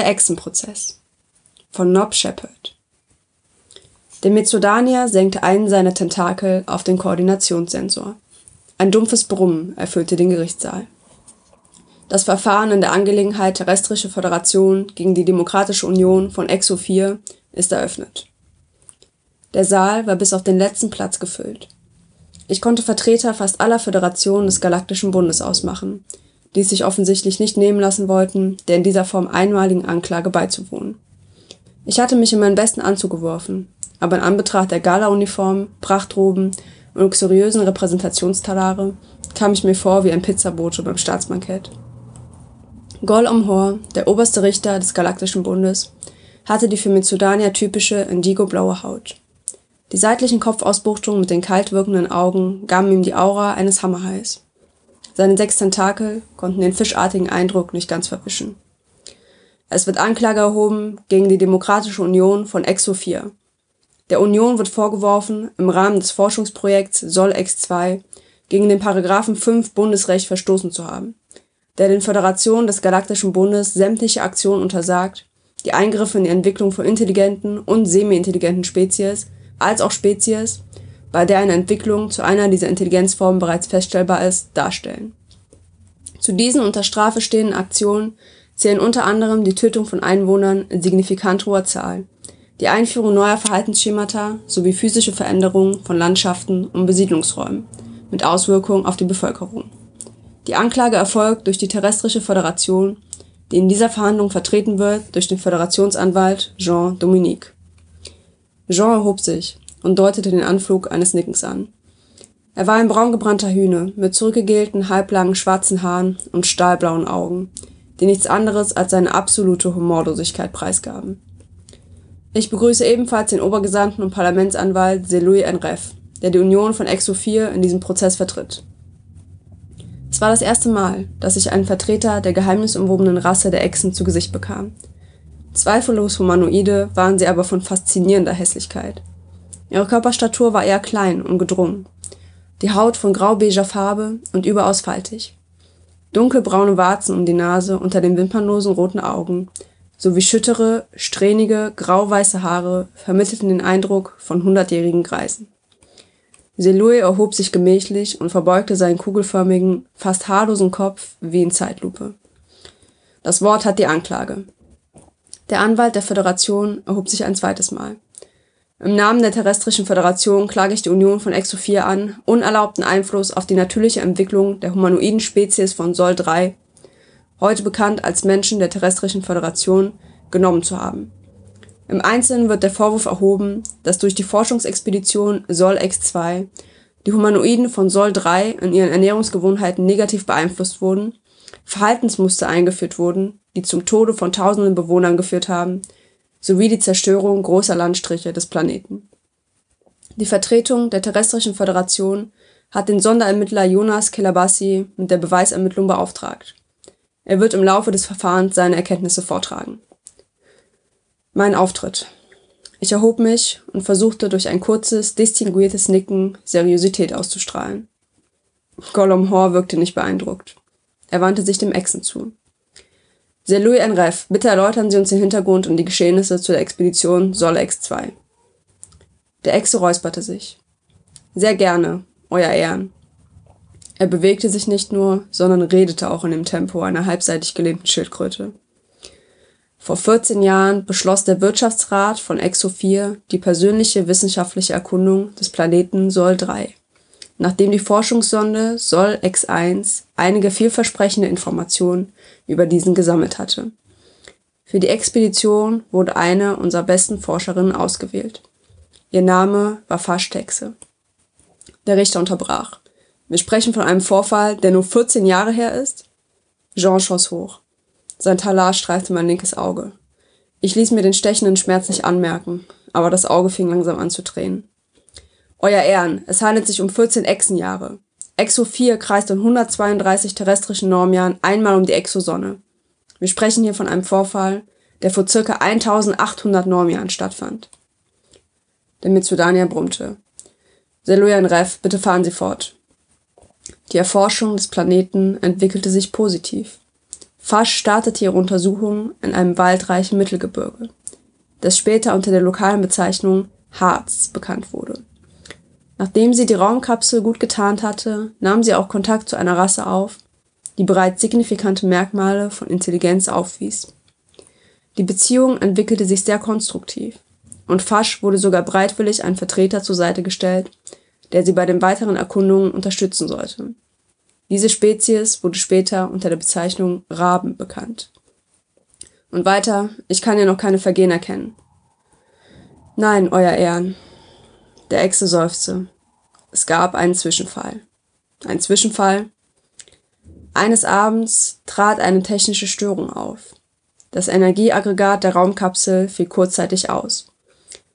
Der Echsenprozess von Nob Shepard. Der Mezodanier senkte einen seiner Tentakel auf den Koordinationssensor. Ein dumpfes Brummen erfüllte den Gerichtssaal. Das Verfahren in der Angelegenheit Terrestrische Föderation gegen die Demokratische Union von Exo 4 ist eröffnet. Der Saal war bis auf den letzten Platz gefüllt. Ich konnte Vertreter fast aller Föderationen des Galaktischen Bundes ausmachen, die es sich offensichtlich nicht nehmen lassen wollten, der in dieser Form einmaligen Anklage beizuwohnen. Ich hatte mich in meinen besten Anzug geworfen, aber in Anbetracht der Gala-Uniform, Prachtroben und luxuriösen Repräsentationstalare kam ich mir vor wie ein Pizzabote beim Staatsbankett. Gol Omhor, der oberste Richter des Galaktischen Bundes, hatte die für Mitsudania typische indigo-blaue Haut. Die seitlichen Kopfausbuchtungen mit den kalt wirkenden Augen gaben ihm die Aura eines Hammerhais. Seine sechs Tentakel konnten den fischartigen Eindruck nicht ganz verwischen. Es wird Anklage erhoben gegen die Demokratische Union von Exo 4. Der Union wird vorgeworfen, im Rahmen des Forschungsprojekts Sol-Ex 2 gegen den Paragraphen 5 Bundesrecht verstoßen zu haben, der den Föderationen des Galaktischen Bundes sämtliche Aktionen untersagt, die Eingriffe in die Entwicklung von intelligenten und semi-intelligenten Spezies als auch Spezies, bei der eine Entwicklung zu einer dieser Intelligenzformen bereits feststellbar ist, darstellen. Zu diesen unter Strafe stehenden Aktionen zählen unter anderem die Tötung von Einwohnern in signifikant hoher Zahl, die Einführung neuer Verhaltensschemata sowie physische Veränderungen von Landschaften und Besiedlungsräumen mit Auswirkungen auf die Bevölkerung. Die Anklage erfolgt durch die Terrestrische Föderation, die in dieser Verhandlung vertreten wird durch den Föderationsanwalt Jean Dominique. Jean erhob sich und deutete den Anflug eines Nickens an. Er war ein braungebrannter Hühne mit zurückgegelten, halblangen schwarzen Haaren und stahlblauen Augen, die nichts anderes als seine absolute Humorlosigkeit preisgaben. Ich begrüße ebenfalls den Obergesandten und Parlamentsanwalt Zelouy Enref, der die Union von Exo 4 in diesem Prozess vertritt. Es war das erste Mal, dass ich einen Vertreter der geheimnisumwobenen Rasse der Echsen zu Gesicht bekam – Zweifellos Humanoide waren sie aber von faszinierender Hässlichkeit. Ihre Körperstatur war eher klein und gedrungen, die Haut von grau-beiger Farbe und überaus faltig. Dunkelbraune Warzen um die Nase unter den wimpernlosen roten Augen sowie schüttere, strähnige, grau-weiße Haare vermittelten den Eindruck von hundertjährigen Greisen. Selue erhob sich gemächlich und verbeugte seinen kugelförmigen, fast haarlosen Kopf wie in Zeitlupe. Das Wort hat die Anklage. Der Anwalt der Föderation erhob sich ein zweites Mal. Im Namen der Terrestrischen Föderation klage ich die Union von Exo 4 an, unerlaubten Einfluss auf die natürliche Entwicklung der humanoiden Spezies von Sol 3, heute bekannt als Menschen der Terrestrischen Föderation, genommen zu haben. Im Einzelnen wird der Vorwurf erhoben, dass durch die Forschungsexpedition Sol X2 die Humanoiden von Sol 3 in ihren Ernährungsgewohnheiten negativ beeinflusst wurden, Verhaltensmuster eingeführt wurden, die zum Tode von tausenden Bewohnern geführt haben, sowie die Zerstörung großer Landstriche des Planeten. Die Vertretung der Terrestrischen Föderation hat den Sonderermittler Jonas Kelabassi mit der Beweisermittlung beauftragt. Er wird im Laufe des Verfahrens seine Erkenntnisse vortragen. Mein Auftritt. Ich erhob mich und versuchte durch ein kurzes, distinguiertes Nicken Seriosität auszustrahlen. Gollum Hor wirkte nicht beeindruckt. Er wandte sich dem Echsen zu. Sehr Louis Enref, bitte erläutern Sie uns den Hintergrund und die Geschehnisse zu der Expedition Solex 2. Der Echse räusperte sich. Sehr gerne, Euer Ehren. Er bewegte sich nicht nur, sondern redete auch in dem Tempo einer halbseitig gelähmten Schildkröte. Vor 14 Jahren beschloss der Wirtschaftsrat von Exo 4 die persönliche wissenschaftliche Erkundung des Planeten Sol 3 nachdem die Forschungssonde Sol X1 einige vielversprechende Informationen über diesen gesammelt hatte. Für die Expedition wurde eine unserer besten Forscherinnen ausgewählt. Ihr Name war Fashtexe. Der Richter unterbrach. Wir sprechen von einem Vorfall, der nur 14 Jahre her ist? Jean schoss hoch. Sein Talar streifte mein linkes Auge. Ich ließ mir den stechenden Schmerz nicht anmerken, aber das Auge fing langsam an zu tränen. Euer Ehren, es handelt sich um 14 Exenjahre. Exo 4 kreist in 132 terrestrischen Normjahren einmal um die Exosonne. Wir sprechen hier von einem Vorfall, der vor circa 1800 Normjahren stattfand. Der Mitsudanier brummte. Seluyan Ref, bitte fahren Sie fort. Die Erforschung des Planeten entwickelte sich positiv. Fasch startete ihre Untersuchungen in einem waldreichen Mittelgebirge, das später unter der lokalen Bezeichnung Harz bekannt wurde. Nachdem sie die Raumkapsel gut getarnt hatte, nahm sie auch Kontakt zu einer Rasse auf, die bereits signifikante Merkmale von Intelligenz aufwies. Die Beziehung entwickelte sich sehr konstruktiv und Fasch wurde sogar bereitwillig ein Vertreter zur Seite gestellt, der sie bei den weiteren Erkundungen unterstützen sollte. Diese Spezies wurde später unter der Bezeichnung Raben bekannt. Und weiter, ich kann ja noch keine Vergehen erkennen. Nein, Euer Ehren. Der Echse seufzte. Es gab einen Zwischenfall. Ein Zwischenfall? Eines Abends trat eine technische Störung auf. Das Energieaggregat der Raumkapsel fiel kurzzeitig aus.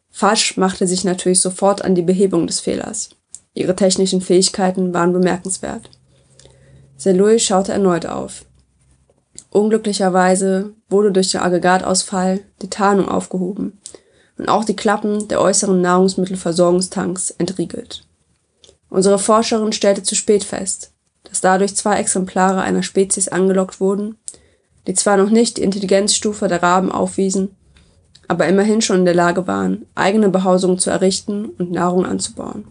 Fasch machte sich natürlich sofort an die Behebung des Fehlers. Ihre technischen Fähigkeiten waren bemerkenswert. Seloy schaute erneut auf. Unglücklicherweise wurde durch den Aggregatausfall die Tarnung aufgehoben und auch die Klappen der äußeren Nahrungsmittelversorgungstanks entriegelt. Unsere Forscherin stellte zu spät fest, dass dadurch zwei Exemplare einer Spezies angelockt wurden, die zwar noch nicht die Intelligenzstufe der Raben aufwiesen, aber immerhin schon in der Lage waren, eigene Behausungen zu errichten und Nahrung anzubauen.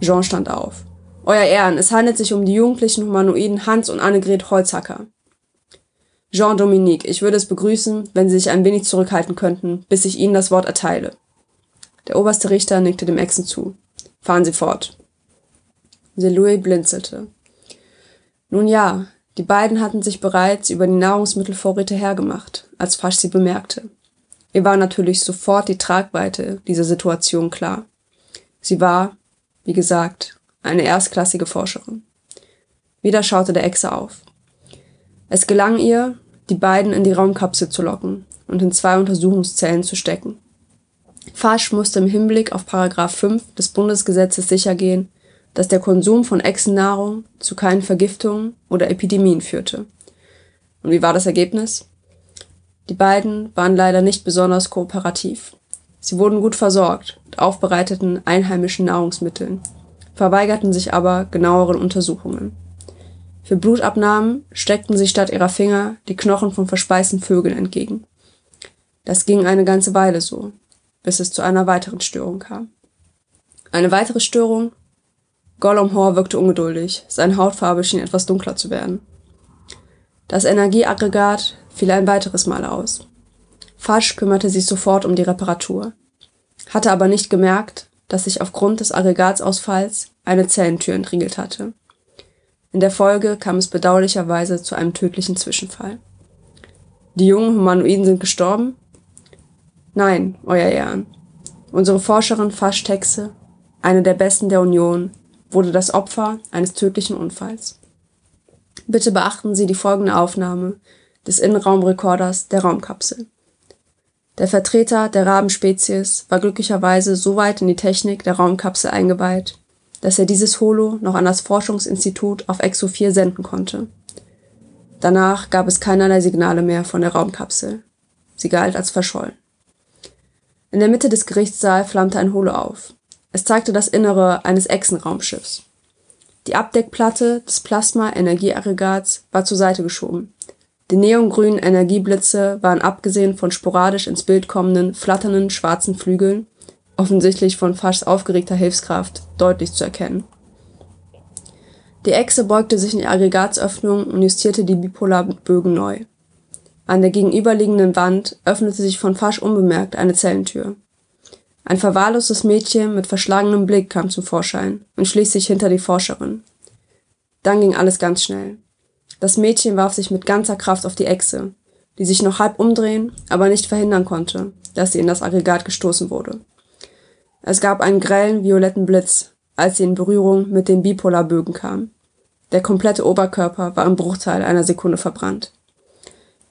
Jean stand auf. Euer Ehren, es handelt sich um die jugendlichen Humanoiden Hans und Annegret Holzhacker. Jean-Dominique, ich würde es begrüßen, wenn Sie sich ein wenig zurückhalten könnten, bis ich Ihnen das Wort erteile. Der oberste Richter nickte dem Echsen zu. Fahren Sie fort. Louis blinzelte. Nun ja, die beiden hatten sich bereits über die Nahrungsmittelvorräte hergemacht, als Fasch sie bemerkte. Ihr war natürlich sofort die Tragweite dieser Situation klar. Sie war, wie gesagt, eine erstklassige Forscherin. Wieder schaute der Echse auf. Es gelang ihr, die beiden in die Raumkapsel zu locken und in zwei Untersuchungszellen zu stecken. Fasch musste im Hinblick auf Paragraph 5 des Bundesgesetzes sichergehen, dass der Konsum von Echsennahrung zu keinen Vergiftungen oder Epidemien führte. Und wie war das Ergebnis? Die beiden waren leider nicht besonders kooperativ. Sie wurden gut versorgt mit aufbereiteten einheimischen Nahrungsmitteln, verweigerten sich aber genaueren Untersuchungen. Für Blutabnahmen steckten sie statt ihrer Finger die Knochen von verspeisten Vögeln entgegen. Das ging eine ganze Weile so, bis es zu einer weiteren Störung kam. Eine weitere Störung Gollum Hor wirkte ungeduldig, seine Hautfarbe schien etwas dunkler zu werden. Das Energieaggregat fiel ein weiteres Mal aus. Fasch kümmerte sich sofort um die Reparatur, hatte aber nicht gemerkt, dass sich aufgrund des Aggregatsausfalls eine Zellentür entriegelt hatte. In der Folge kam es bedauerlicherweise zu einem tödlichen Zwischenfall. Die jungen Humanoiden sind gestorben? Nein, Euer Ehren. Unsere Forscherin Fasch Texe, eine der besten der Union, wurde das Opfer eines tödlichen Unfalls. Bitte beachten Sie die folgende Aufnahme des Innenraumrekorders der Raumkapsel. Der Vertreter der Rabenspezies war glücklicherweise so weit in die Technik der Raumkapsel eingeweiht, dass er dieses Holo noch an das Forschungsinstitut auf Exo 4 senden konnte. Danach gab es keinerlei Signale mehr von der Raumkapsel. Sie galt als verschollen. In der Mitte des Gerichtssaals flammte ein Holo auf. Es zeigte das Innere eines Echsenraumschiffs. Die Abdeckplatte des Plasma-Energieaggregats war zur Seite geschoben. Die neongrünen Energieblitze waren abgesehen von sporadisch ins Bild kommenden, flatternden schwarzen Flügeln, offensichtlich von Faschs aufgeregter Hilfskraft, deutlich zu erkennen. Die Echse beugte sich in die Aggregatsöffnung und justierte die Bipolarbögen neu. An der gegenüberliegenden Wand öffnete sich von Fasch unbemerkt eine Zellentür. Ein verwahrlostes Mädchen mit verschlagenem Blick kam zum Vorschein und schließlich hinter die Forscherin. Dann ging alles ganz schnell. Das Mädchen warf sich mit ganzer Kraft auf die Echse, die sich noch halb umdrehen, aber nicht verhindern konnte, dass sie in das Aggregat gestoßen wurde. Es gab einen grellen violetten Blitz, als sie in Berührung mit den Bipolarbögen kam. Der komplette Oberkörper war im Bruchteil einer Sekunde verbrannt.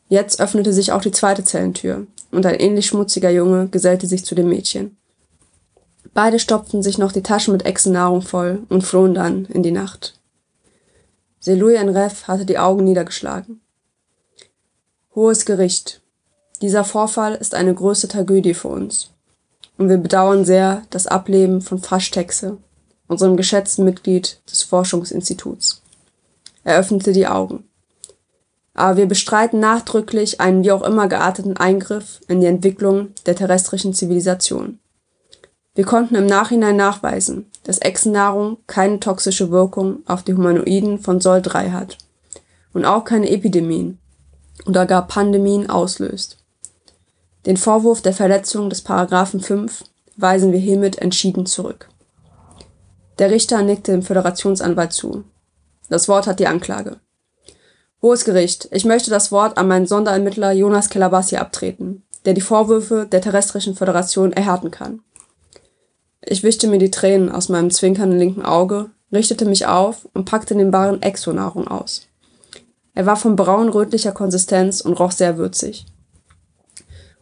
Jetzt öffnete sich auch die zweite Zellentür, und ein ähnlich schmutziger Junge gesellte sich zu dem Mädchen. Beide stopften sich noch die Taschen mit Echsennahrung voll und flohen dann in die Nacht. Selui Enref hatte die Augen niedergeschlagen. Hohes Gericht. Dieser Vorfall ist eine größte Tragödie für uns. Und wir bedauern sehr das Ableben von Faschtexe, unserem geschätzten Mitglied des Forschungsinstituts. Er öffnete die Augen. Aber wir bestreiten nachdrücklich einen wie auch immer gearteten Eingriff in die Entwicklung der terrestrischen Zivilisation. Wir konnten im Nachhinein nachweisen, dass Echsennahrung keine toxische Wirkung auf die Humanoiden von Sol 3 hat und auch keine Epidemien oder gar Pandemien auslöst. Den Vorwurf der Verletzung des Paragraphen 5 weisen wir hiermit entschieden zurück. Der Richter nickte dem Föderationsanwalt zu. Das Wort hat die Anklage. Hohes Gericht, ich möchte das Wort an meinen Sonderermittler Jonas Kelabassi abtreten, der die Vorwürfe der terrestrischen Föderation erhärten kann. Ich wischte mir die Tränen aus meinem zwinkernden linken Auge, richtete mich auf und packte den Baren Exonahrung aus. Er war von braun-rötlicher Konsistenz und roch sehr würzig.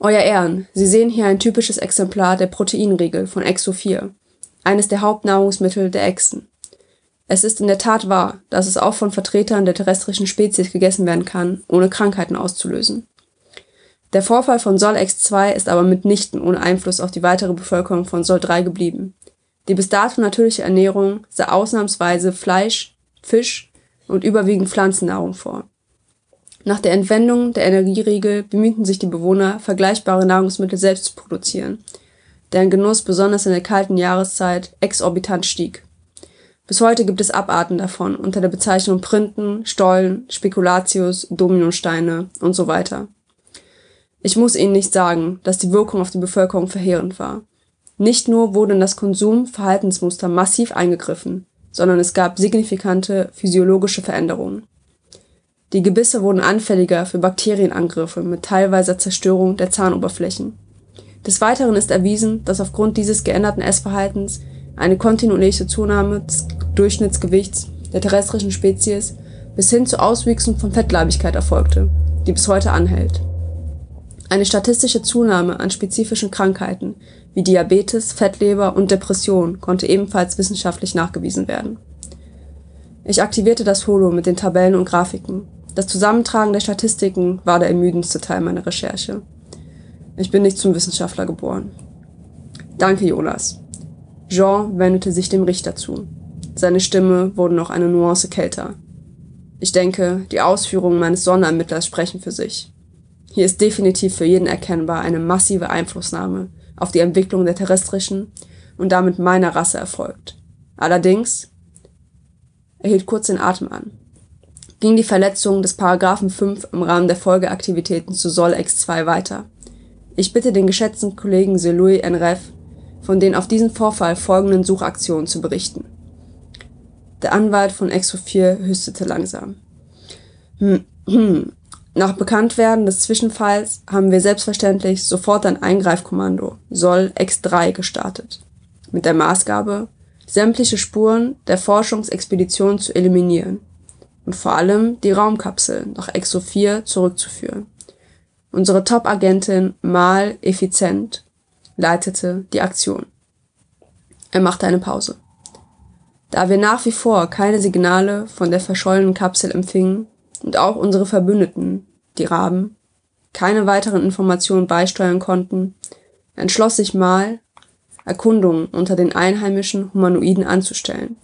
Euer Ehren, Sie sehen hier ein typisches Exemplar der Proteinriegel von Exo 4, eines der Hauptnahrungsmittel der Echsen. Es ist in der Tat wahr, dass es auch von Vertretern der terrestrischen Spezies gegessen werden kann, ohne Krankheiten auszulösen. Der Vorfall von Sol X2 ist aber mitnichten ohne Einfluss auf die weitere Bevölkerung von Sol 3 geblieben. Die bis dato natürliche Ernährung sah ausnahmsweise Fleisch, Fisch und überwiegend Pflanzennahrung vor. Nach der Entwendung der Energieriegel bemühten sich die Bewohner, vergleichbare Nahrungsmittel selbst zu produzieren, deren Genuss besonders in der kalten Jahreszeit exorbitant stieg. Bis heute gibt es Abarten davon unter der Bezeichnung Printen, Stollen, Spekulatius, Dominosteine und so weiter. Ich muss Ihnen nicht sagen, dass die Wirkung auf die Bevölkerung verheerend war. Nicht nur wurde in das Konsumverhaltensmuster massiv eingegriffen, sondern es gab signifikante physiologische Veränderungen. Die Gebisse wurden anfälliger für Bakterienangriffe mit teilweiser Zerstörung der Zahnoberflächen. Des Weiteren ist erwiesen, dass aufgrund dieses geänderten Essverhaltens eine kontinuierliche Zunahme des Durchschnittsgewichts der terrestrischen Spezies bis hin zu Auswüchsen von Fettleibigkeit erfolgte, die bis heute anhält. Eine statistische Zunahme an spezifischen Krankheiten wie Diabetes, Fettleber und Depression konnte ebenfalls wissenschaftlich nachgewiesen werden. Ich aktivierte das Holo mit den Tabellen und Grafiken. Das Zusammentragen der Statistiken war der ermüdendste Teil meiner Recherche. Ich bin nicht zum Wissenschaftler geboren. Danke, Jonas. Jean wendete sich dem Richter zu. Seine Stimme wurde noch eine Nuance kälter. Ich denke, die Ausführungen meines Sonderermittlers sprechen für sich. Hier ist definitiv für jeden erkennbar eine massive Einflussnahme auf die Entwicklung der terrestrischen und damit meiner Rasse erfolgt. Allerdings, er hielt kurz den Atem an, ging die Verletzung des Paragraphen 5 im Rahmen der Folgeaktivitäten zu Sol X2 weiter. Ich bitte den geschätzten Kollegen Seloui Enref, von den auf diesen Vorfall folgenden Suchaktionen zu berichten. Der Anwalt von Exo 4 hüstete langsam. Hm, hm, nach Bekanntwerden des Zwischenfalls haben wir selbstverständlich sofort ein Eingreifkommando Soll X3 gestartet, mit der Maßgabe, sämtliche Spuren der Forschungsexpedition zu eliminieren und vor allem die Raumkapsel nach Exo 4 zurückzuführen. Unsere Top-Agentin Mal Effizient leitete die Aktion. Er machte eine Pause. Da wir nach wie vor keine Signale von der verschollenen Kapsel empfingen, und auch unsere Verbündeten, die Raben, keine weiteren Informationen beisteuern konnten, entschloss sich Mal, Erkundungen unter den einheimischen Humanoiden anzustellen.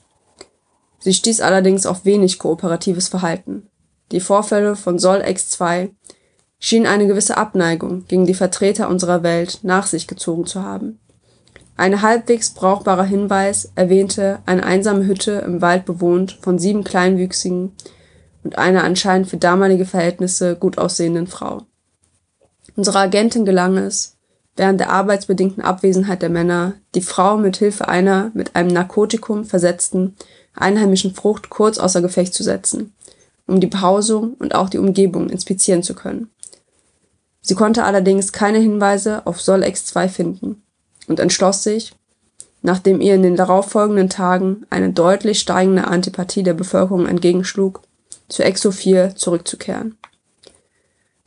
Sie stieß allerdings auf wenig kooperatives Verhalten. Die Vorfälle von Sol X2 schienen eine gewisse Abneigung gegen die Vertreter unserer Welt nach sich gezogen zu haben. Ein halbwegs brauchbarer Hinweis erwähnte eine einsame Hütte im Wald bewohnt von sieben kleinwüchsigen, und einer anscheinend für damalige Verhältnisse gut aussehenden Frau. Unserer Agentin gelang es, während der arbeitsbedingten Abwesenheit der Männer, die Frau mit Hilfe einer mit einem Narkotikum versetzten einheimischen Frucht kurz außer Gefecht zu setzen, um die Behausung und auch die Umgebung inspizieren zu können. Sie konnte allerdings keine Hinweise auf Sol X2 finden und entschloss sich, nachdem ihr in den darauffolgenden Tagen eine deutlich steigende Antipathie der Bevölkerung entgegenschlug, zu Exo 4 zurückzukehren.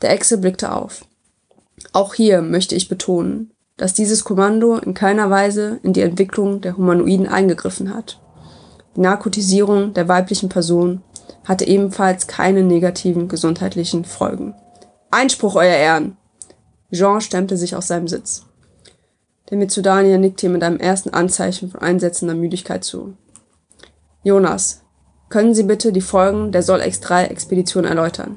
Der Exe blickte auf. Auch hier möchte ich betonen, dass dieses Kommando in keiner Weise in die Entwicklung der Humanoiden eingegriffen hat. Die Narkotisierung der weiblichen Person hatte ebenfalls keine negativen gesundheitlichen Folgen. Einspruch, Euer Ehren! Jean stemmte sich aus seinem Sitz. Der Mitsudanier nickte ihm mit einem ersten Anzeichen von einsetzender Müdigkeit zu. Jonas, können Sie bitte die Folgen der Sol X3-Expedition erläutern?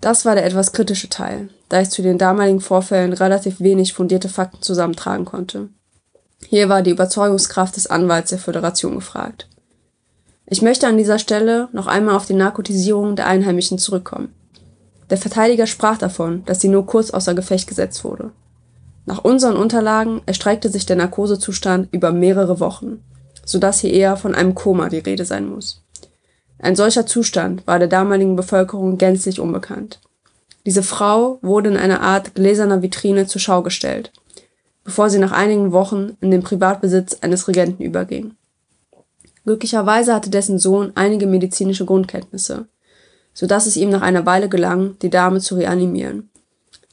Das war der etwas kritische Teil, da ich zu den damaligen Vorfällen relativ wenig fundierte Fakten zusammentragen konnte. Hier war die Überzeugungskraft des Anwalts der Föderation gefragt. Ich möchte an dieser Stelle noch einmal auf die Narkotisierung der Einheimischen zurückkommen. Der Verteidiger sprach davon, dass sie nur kurz außer Gefecht gesetzt wurde. Nach unseren Unterlagen erstreckte sich der Narkosezustand über mehrere Wochen, so dass hier eher von einem Koma die Rede sein muss. Ein solcher Zustand war der damaligen Bevölkerung gänzlich unbekannt. Diese Frau wurde in einer Art gläserner Vitrine zur Schau gestellt, bevor sie nach einigen Wochen in den Privatbesitz eines Regenten überging. Glücklicherweise hatte dessen Sohn einige medizinische Grundkenntnisse, so dass es ihm nach einer Weile gelang, die Dame zu reanimieren.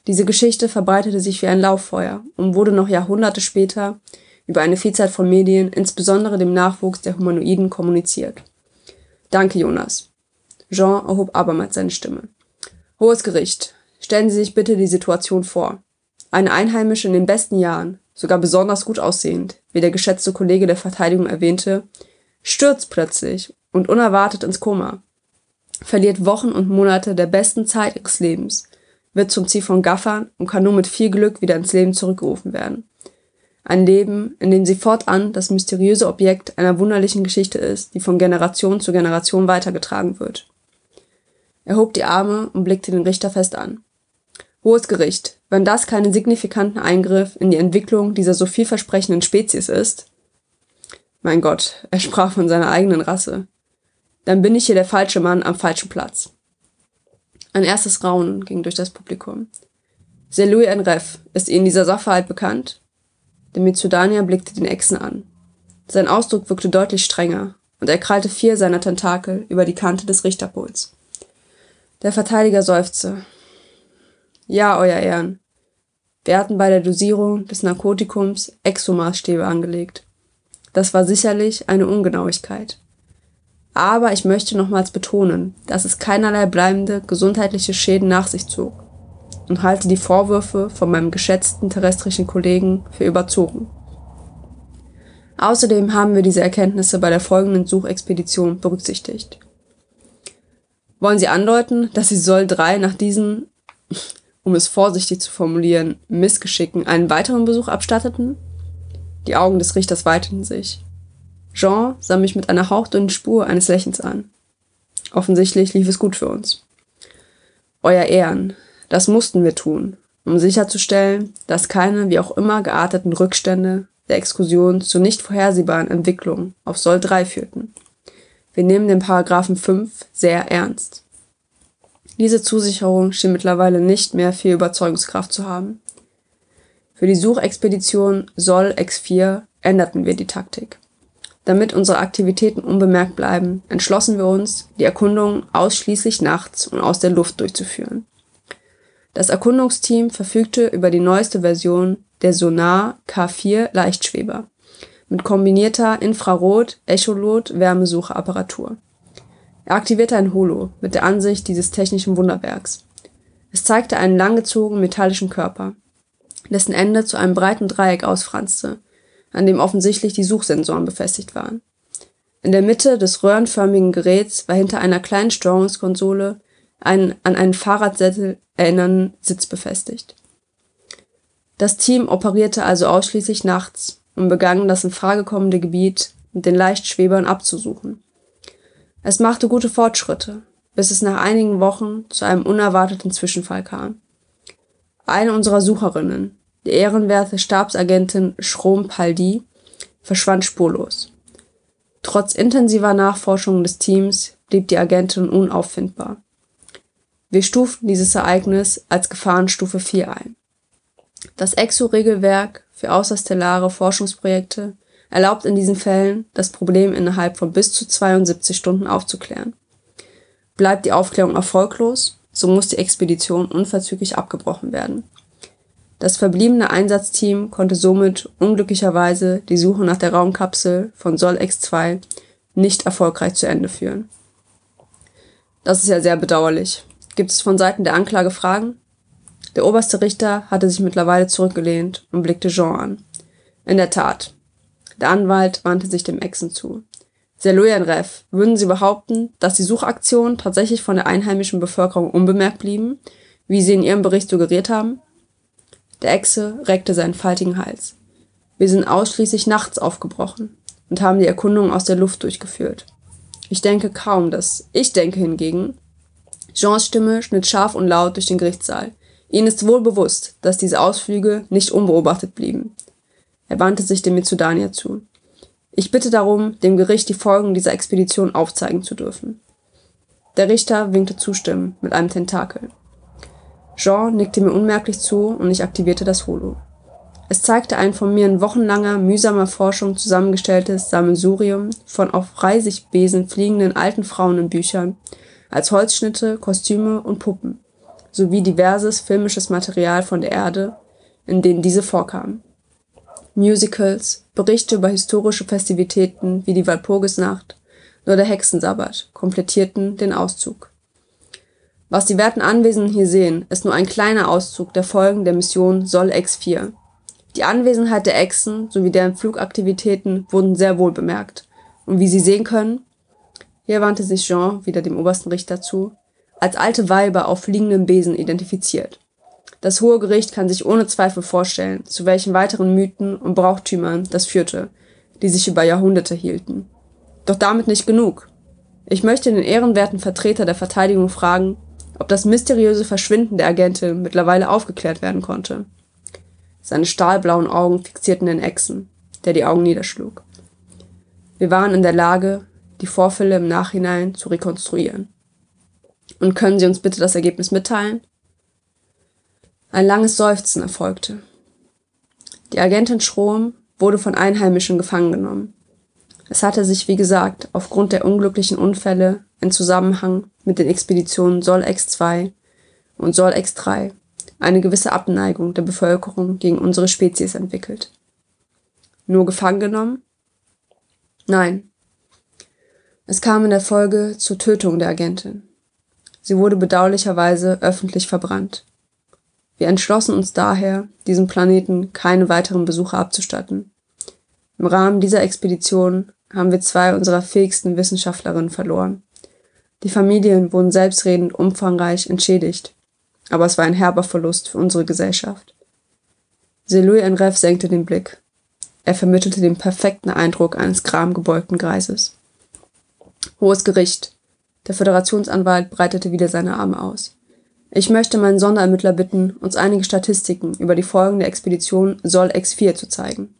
Diese Geschichte verbreitete sich wie ein Lauffeuer und wurde noch Jahrhunderte später über eine Vielzahl von Medien, insbesondere dem Nachwuchs der Humanoiden, kommuniziert. Danke, Jonas. Jean erhob abermals seine Stimme. Hohes Gericht, stellen Sie sich bitte die Situation vor. Eine Einheimische in den besten Jahren, sogar besonders gut aussehend, wie der geschätzte Kollege der Verteidigung erwähnte, stürzt plötzlich und unerwartet ins Koma, verliert Wochen und Monate der besten Zeit ihres Lebens, wird zum Ziel von Gaffern und kann nur mit viel Glück wieder ins Leben zurückgerufen werden. Ein Leben, in dem sie fortan das mysteriöse Objekt einer wunderlichen Geschichte ist, die von Generation zu Generation weitergetragen wird. Er hob die Arme und blickte den Richter fest an. Hohes Gericht, wenn das keinen signifikanten Eingriff in die Entwicklung dieser so vielversprechenden Spezies ist, mein Gott, er sprach von seiner eigenen Rasse. Dann bin ich hier der falsche Mann am falschen Platz. Ein erstes Raunen ging durch das Publikum. Selui Enref, ist Ihnen dieser Sachverhalt bekannt? Der Mitsudanier blickte den Echsen an. Sein Ausdruck wirkte deutlich strenger, und er krallte vier seiner Tentakel über die Kante des Richterpuls. Der Verteidiger seufzte. Ja, Euer Ehren. Wir hatten bei der Dosierung des Narkotikums Exomaßstäbe angelegt. Das war sicherlich eine Ungenauigkeit. Aber ich möchte nochmals betonen, dass es keinerlei bleibende gesundheitliche Schäden nach sich zog und halte die Vorwürfe von meinem geschätzten terrestrischen Kollegen für überzogen. Außerdem haben wir diese Erkenntnisse bei der folgenden Suchexpedition berücksichtigt. Wollen Sie andeuten, dass Sie Soll 3 nach diesen, um es vorsichtig zu formulieren, Missgeschicken einen weiteren Besuch abstatteten? Die Augen des Richters weiteten sich. Jean sah mich mit einer hauchdünnen Spur eines Lächelns an. Offensichtlich lief es gut für uns. Euer Ehren, das mussten wir tun, um sicherzustellen, dass keine wie auch immer gearteten Rückstände der Exkursion zu nicht vorhersehbaren Entwicklungen auf Soll 3 führten. Wir nehmen den Paragraphen 5 sehr ernst. Diese Zusicherung schien mittlerweile nicht mehr viel Überzeugungskraft zu haben. Für die Suchexpedition Soll X4 änderten wir die Taktik. Damit unsere Aktivitäten unbemerkt bleiben, entschlossen wir uns, die Erkundung ausschließlich nachts und aus der Luft durchzuführen. Das Erkundungsteam verfügte über die neueste Version der Sonar K4 Leichtschweber mit kombinierter Infrarot-Echolot-Wärmesuchapparatur. Er aktivierte ein Holo mit der Ansicht dieses technischen Wunderwerks. Es zeigte einen langgezogenen metallischen Körper, dessen Ende zu einem breiten Dreieck ausfranste, an dem offensichtlich die Suchsensoren befestigt waren. In der Mitte des röhrenförmigen Geräts war hinter einer kleinen Steuerungskonsole ein an einen Fahrradsessel erinnernden Sitz befestigt. Das Team operierte also ausschließlich nachts und begann das in Frage kommende Gebiet mit den Leichtschwebern abzusuchen. Es machte gute Fortschritte, bis es nach einigen Wochen zu einem unerwarteten Zwischenfall kam. Eine unserer Sucherinnen, die ehrenwerte Stabsagentin Schrom Paldi, verschwand spurlos. Trotz intensiver Nachforschungen des Teams blieb die Agentin unauffindbar. Wir stuften dieses Ereignis als Gefahrenstufe 4 ein. Das EXO-Regelwerk für außerstellare Forschungsprojekte erlaubt in diesen Fällen, das Problem innerhalb von bis zu 72 Stunden aufzuklären. Bleibt die Aufklärung erfolglos, so muss die Expedition unverzüglich abgebrochen werden. Das verbliebene Einsatzteam konnte somit unglücklicherweise die Suche nach der Raumkapsel von Sol X2 nicht erfolgreich zu Ende führen. Das ist ja sehr bedauerlich. Gibt es von Seiten der Anklage Fragen? Der oberste Richter hatte sich mittlerweile zurückgelehnt und blickte Jean an. In der Tat. Der Anwalt wandte sich dem Echsen zu. Seloyenrev, würden Sie behaupten, dass die Suchaktionen tatsächlich von der einheimischen Bevölkerung unbemerkt blieben, wie Sie in Ihrem Bericht suggeriert haben? Der Echse reckte seinen faltigen Hals. Wir sind ausschließlich nachts aufgebrochen und haben die Erkundung aus der Luft durchgeführt. Ich denke kaum, dass. Ich denke hingegen. Jeans Stimme schnitt scharf und laut durch den Gerichtssaal. Ihnen ist wohl bewusst, dass diese Ausflüge nicht unbeobachtet blieben. Er wandte sich dem Mitsudanier zu. Ich bitte darum, dem Gericht die Folgen dieser Expedition aufzeigen zu dürfen. Der Richter winkte zustimmend mit einem Tentakel. Jean nickte mir unmerklich zu und ich aktivierte das Holo. Es zeigte ein von mir in wochenlanger, mühsamer Forschung zusammengestelltes Sammelsurium von auf Reisigbesen fliegenden alten Frauen in Büchern, als Holzschnitte, Kostüme und Puppen, sowie diverses filmisches Material von der Erde, in denen diese vorkamen. Musicals, Berichte über historische Festivitäten wie die Walpurgisnacht oder der Hexensabbat komplettierten den Auszug. Was die werten Anwesenden hier sehen, ist nur ein kleiner Auszug der Folgen der Mission Sol X4. Die Anwesenheit der Echsen sowie deren Flugaktivitäten wurden sehr wohl bemerkt. Und wie Sie sehen können, hier wandte sich Jean wieder dem obersten Richter zu, als alte Weiber auf fliegenden Besen identifiziert. Das Hohe Gericht kann sich ohne Zweifel vorstellen, zu welchen weiteren Mythen und Brauchtümern das führte, die sich über Jahrhunderte hielten. Doch damit nicht genug. Ich möchte den ehrenwerten Vertreter der Verteidigung fragen, ob das mysteriöse Verschwinden der Agentin mittlerweile aufgeklärt werden konnte. Seine stahlblauen Augen fixierten den Echsen, der die Augen niederschlug. Wir waren in der Lage, die Vorfälle im Nachhinein zu rekonstruieren. Und können Sie uns bitte das Ergebnis mitteilen? Ein langes Seufzen erfolgte. Die Agentin Schrom wurde von Einheimischen gefangen genommen. Es hatte sich, wie gesagt, aufgrund der unglücklichen Unfälle in Zusammenhang mit den Expeditionen Sol X2 und Sol X3 eine gewisse Abneigung der Bevölkerung gegen unsere Spezies entwickelt. Nur gefangen genommen? Nein. Es kam in der Folge zur Tötung der Agentin. Sie wurde bedauerlicherweise öffentlich verbrannt. Wir entschlossen uns daher, diesem Planeten keine weiteren Besuche abzustatten. Im Rahmen dieser Expedition haben wir zwei unserer fähigsten Wissenschaftlerinnen verloren. Die Familien wurden selbstredend umfangreich entschädigt, aber es war ein herber Verlust für unsere Gesellschaft. Selui Enref senkte den Blick. Er vermittelte den perfekten Eindruck eines gramgebeugten Greises. Hohes Gericht. Der Föderationsanwalt breitete wieder seine Arme aus. Ich möchte meinen Sonderermittler bitten, uns einige Statistiken über die Folgen der Expedition Sol X4 zu zeigen.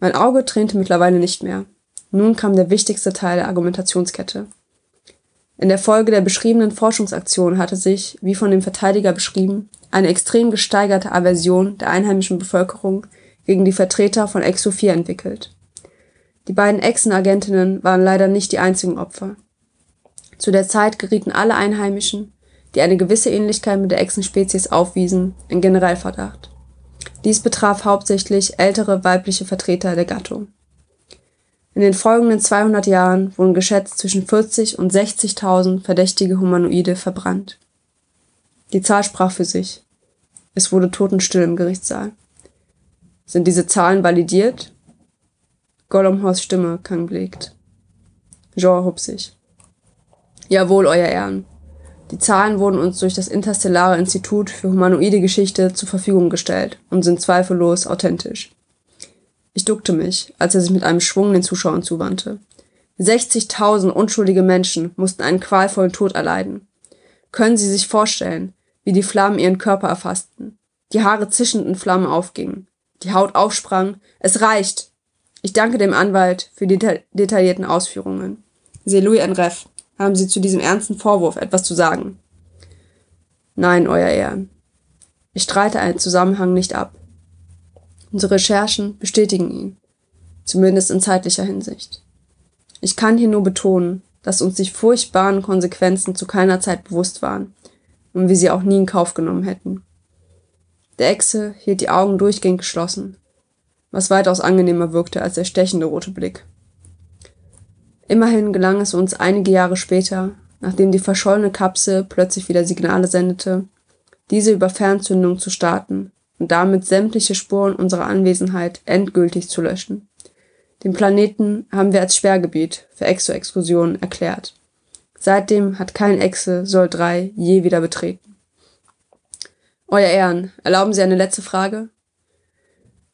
Mein Auge tränte mittlerweile nicht mehr. Nun kam der wichtigste Teil der Argumentationskette. In der Folge der beschriebenen Forschungsaktion hatte sich, wie von dem Verteidiger beschrieben, eine extrem gesteigerte Aversion der einheimischen Bevölkerung gegen die Vertreter von Exo 4 entwickelt. Die beiden Echsenagentinnen waren leider nicht die einzigen Opfer. Zu der Zeit gerieten alle Einheimischen, die eine gewisse Ähnlichkeit mit der Echsenspezies aufwiesen, in Generalverdacht. Dies betraf hauptsächlich ältere weibliche Vertreter der Gattung. In den folgenden 200 Jahren wurden geschätzt zwischen 40 und 60.000 verdächtige Humanoide verbrannt. Die Zahl sprach für sich. Es wurde totenstill im Gerichtssaal. Sind diese Zahlen validiert? Gollumhors Stimme klang belegt. Jean hob sich. Jawohl, Euer Ehren. Die Zahlen wurden uns durch das Interstellare Institut für humanoide Geschichte zur Verfügung gestellt und sind zweifellos authentisch. Ich duckte mich, als er sich mit einem Schwung den Zuschauern zuwandte. 60.000 unschuldige Menschen mussten einen qualvollen Tod erleiden. Können Sie sich vorstellen, wie die Flammen ihren Körper erfassten, die Haare zischend in Flammen aufgingen, die Haut aufsprang. Es reicht! Ich danke dem Anwalt für die deta detaillierten Ausführungen. C'est Louis Enref. Haben Sie zu diesem ernsten Vorwurf etwas zu sagen? Nein, Euer Ehren. Ich streite einen Zusammenhang nicht ab. Unsere Recherchen bestätigen ihn, zumindest in zeitlicher Hinsicht. Ich kann hier nur betonen, dass uns die furchtbaren Konsequenzen zu keiner Zeit bewusst waren und wir sie auch nie in Kauf genommen hätten. Der Echse hielt die Augen durchgehend geschlossen, was weitaus angenehmer wirkte als der stechende rote Blick. Immerhin gelang es uns einige Jahre später, nachdem die verschollene Kapsel plötzlich wieder Signale sendete, diese über Fernzündung zu starten und damit sämtliche Spuren unserer Anwesenheit endgültig zu löschen. Den Planeten haben wir als Sperrgebiet für Exo-Exkursionen erklärt. Seitdem hat kein Exe Sol 3 je wieder betreten. Euer Ehren, erlauben Sie eine letzte Frage?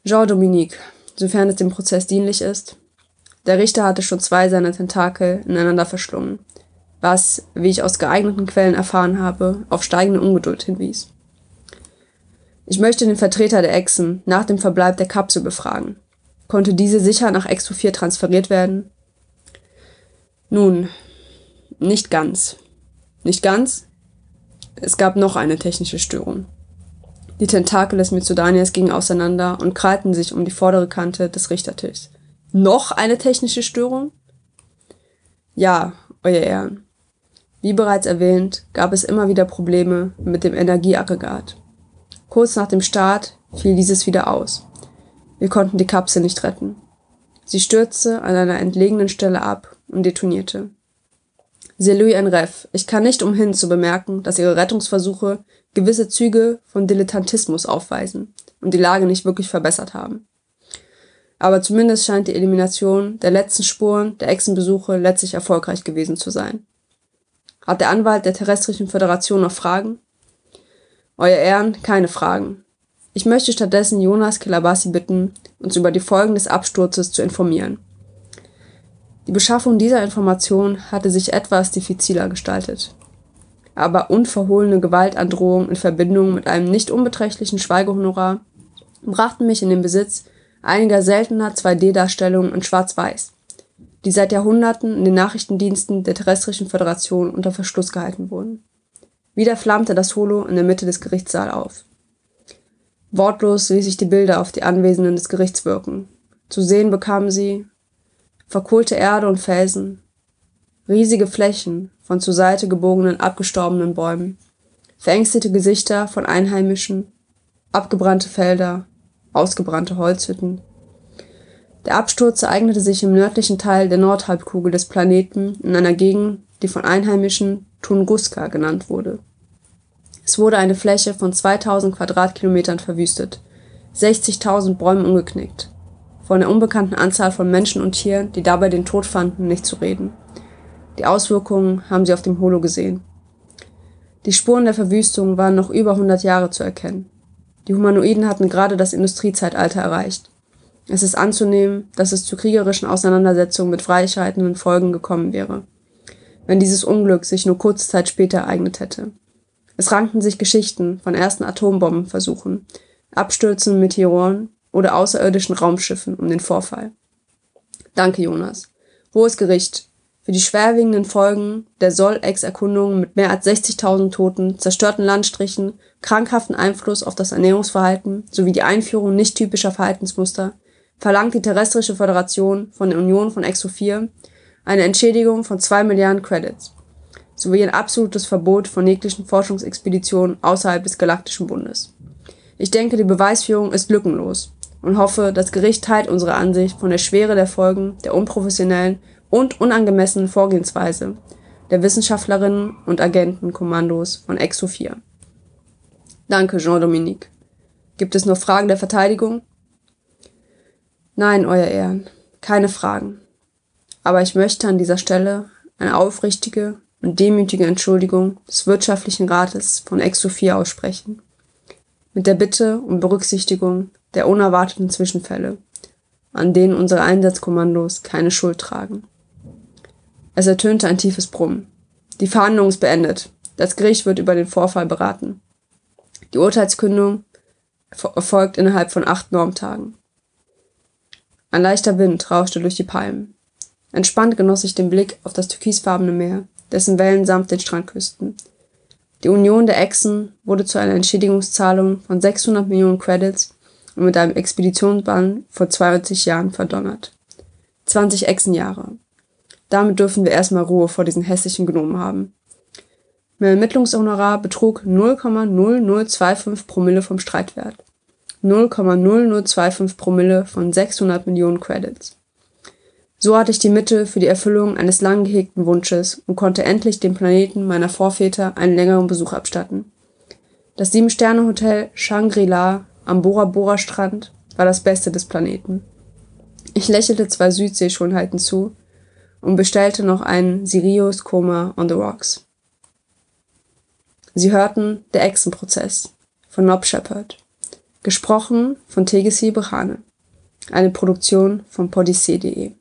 Jean-Dominique, sofern es dem Prozess dienlich ist. Der Richter hatte schon zwei seiner Tentakel ineinander verschlungen, was, wie ich aus geeigneten Quellen erfahren habe, auf steigende Ungeduld hinwies. Ich möchte den Vertreter der Echsen nach dem Verbleib der Kapsel befragen. Konnte diese sicher nach Exo 4 transferiert werden? Nun, nicht ganz. Nicht ganz? Es gab noch eine technische Störung. Die Tentakel des Mitsudanias gingen auseinander und krallten sich um die vordere Kante des Richtertischs. Noch eine technische Störung? Ja, Euer Ehren. Wie bereits erwähnt, gab es immer wieder Probleme mit dem Energieaggregat. Kurz nach dem Start fiel dieses wieder aus. Wir konnten die Kapsel nicht retten. Sie stürzte an einer entlegenen Stelle ab und detonierte. C'est lui un rêve. Ich kann nicht umhin zu bemerken, dass ihre Rettungsversuche gewisse Züge von Dilettantismus aufweisen und die Lage nicht wirklich verbessert haben. Aber zumindest scheint die Elimination der letzten Spuren der Echsenbesuche letztlich erfolgreich gewesen zu sein. Hat der Anwalt der Terrestrischen Föderation noch Fragen? Euer Ehren, keine Fragen. Ich möchte stattdessen Jonas Kilabasi bitten, uns über die Folgen des Absturzes zu informieren. Die Beschaffung dieser Information hatte sich etwas diffiziler gestaltet. Aber unverhohlene Gewaltandrohung in Verbindung mit einem nicht unbeträchtlichen Schweigehonorar brachten mich in den Besitz einiger seltener 2D-Darstellungen in Schwarz-Weiß, die seit Jahrhunderten in den Nachrichtendiensten der Terrestrischen Föderation unter Verschluss gehalten wurden. Wieder flammte das Holo in der Mitte des Gerichtssaals auf. Wortlos ließ ich die Bilder auf die Anwesenden des Gerichts wirken. Zu sehen bekamen sie, verkohlte Erde und Felsen, riesige Flächen von zur Seite gebogenen abgestorbenen Bäumen, verängstete Gesichter von Einheimischen, abgebrannte Felder, ausgebrannte Holzhütten. Der Absturz ereignete sich im nördlichen Teil der Nordhalbkugel des Planeten in einer Gegend, die von Einheimischen Tunguska genannt wurde. Es wurde eine Fläche von 2000 Quadratkilometern verwüstet, 60.000 Bäume umgeknickt, von der unbekannten Anzahl von Menschen und Tieren, die dabei den Tod fanden, nicht zu reden. Die Auswirkungen haben sie auf dem Holo gesehen. Die Spuren der Verwüstung waren noch über 100 Jahre zu erkennen. Die Humanoiden hatten gerade das Industriezeitalter erreicht. Es ist anzunehmen, dass es zu kriegerischen Auseinandersetzungen mit freischreitenden Folgen gekommen wäre, wenn dieses Unglück sich nur kurze Zeit später ereignet hätte. Es rankten sich Geschichten von ersten Atombombenversuchen, Abstürzen Meteoren oder außerirdischen Raumschiffen um den Vorfall. Danke, Jonas. Hohes Gericht. Für die schwerwiegenden Folgen der Sol-Ex-Erkundung mit mehr als 60.000 Toten, zerstörten Landstrichen, krankhaften Einfluss auf das Ernährungsverhalten sowie die Einführung nicht typischer Verhaltensmuster verlangt die Terrestrische Föderation von der Union von Exo 4 eine Entschädigung von 2 Milliarden Credits sowie ein absolutes Verbot von jeglichen Forschungsexpeditionen außerhalb des Galaktischen Bundes. Ich denke, die Beweisführung ist lückenlos und hoffe, das Gericht teilt unsere Ansicht von der Schwere der Folgen der unprofessionellen und unangemessenen Vorgehensweise der Wissenschaftlerinnen und Agentenkommandos von 4. Danke, Jean-Dominique. Gibt es noch Fragen der Verteidigung? Nein, Euer Ehren, keine Fragen. Aber ich möchte an dieser Stelle eine aufrichtige und demütige Entschuldigung des Wirtschaftlichen Rates von 4 aussprechen. Mit der Bitte um Berücksichtigung der unerwarteten Zwischenfälle, an denen unsere Einsatzkommandos keine Schuld tragen. Es ertönte ein tiefes Brummen. Die Verhandlung ist beendet. Das Gericht wird über den Vorfall beraten. Die Urteilskündung erfolgt innerhalb von acht Normtagen. Ein leichter Wind rauschte durch die Palmen. Entspannt genoss ich den Blick auf das türkisfarbene Meer, dessen Wellen sanft den Strand küssten. Die Union der Echsen wurde zu einer Entschädigungszahlung von 600 Millionen Credits und mit einem Expeditionsbann vor 20 Jahren verdonnert. 20 Echsenjahre. Damit dürfen wir erstmal Ruhe vor diesen hässlichen Gnomen haben. Mein Ermittlungshonorar betrug 0,0025 Promille vom Streitwert. 0,0025 Promille von 600 Millionen Credits. So hatte ich die Mittel für die Erfüllung eines lang gehegten Wunsches und konnte endlich dem Planeten meiner Vorväter einen längeren Besuch abstatten. Das Sieben-Sterne-Hotel Shangri-La am Bora Bora Strand war das Beste des Planeten. Ich lächelte zwei Südseeschönheiten zu und bestellte noch einen Sirius Coma on the Rocks. Sie hörten Der Echsenprozess von Nob Shepard, gesprochen von Tegesi Brehane, eine Produktion von podyssee.de.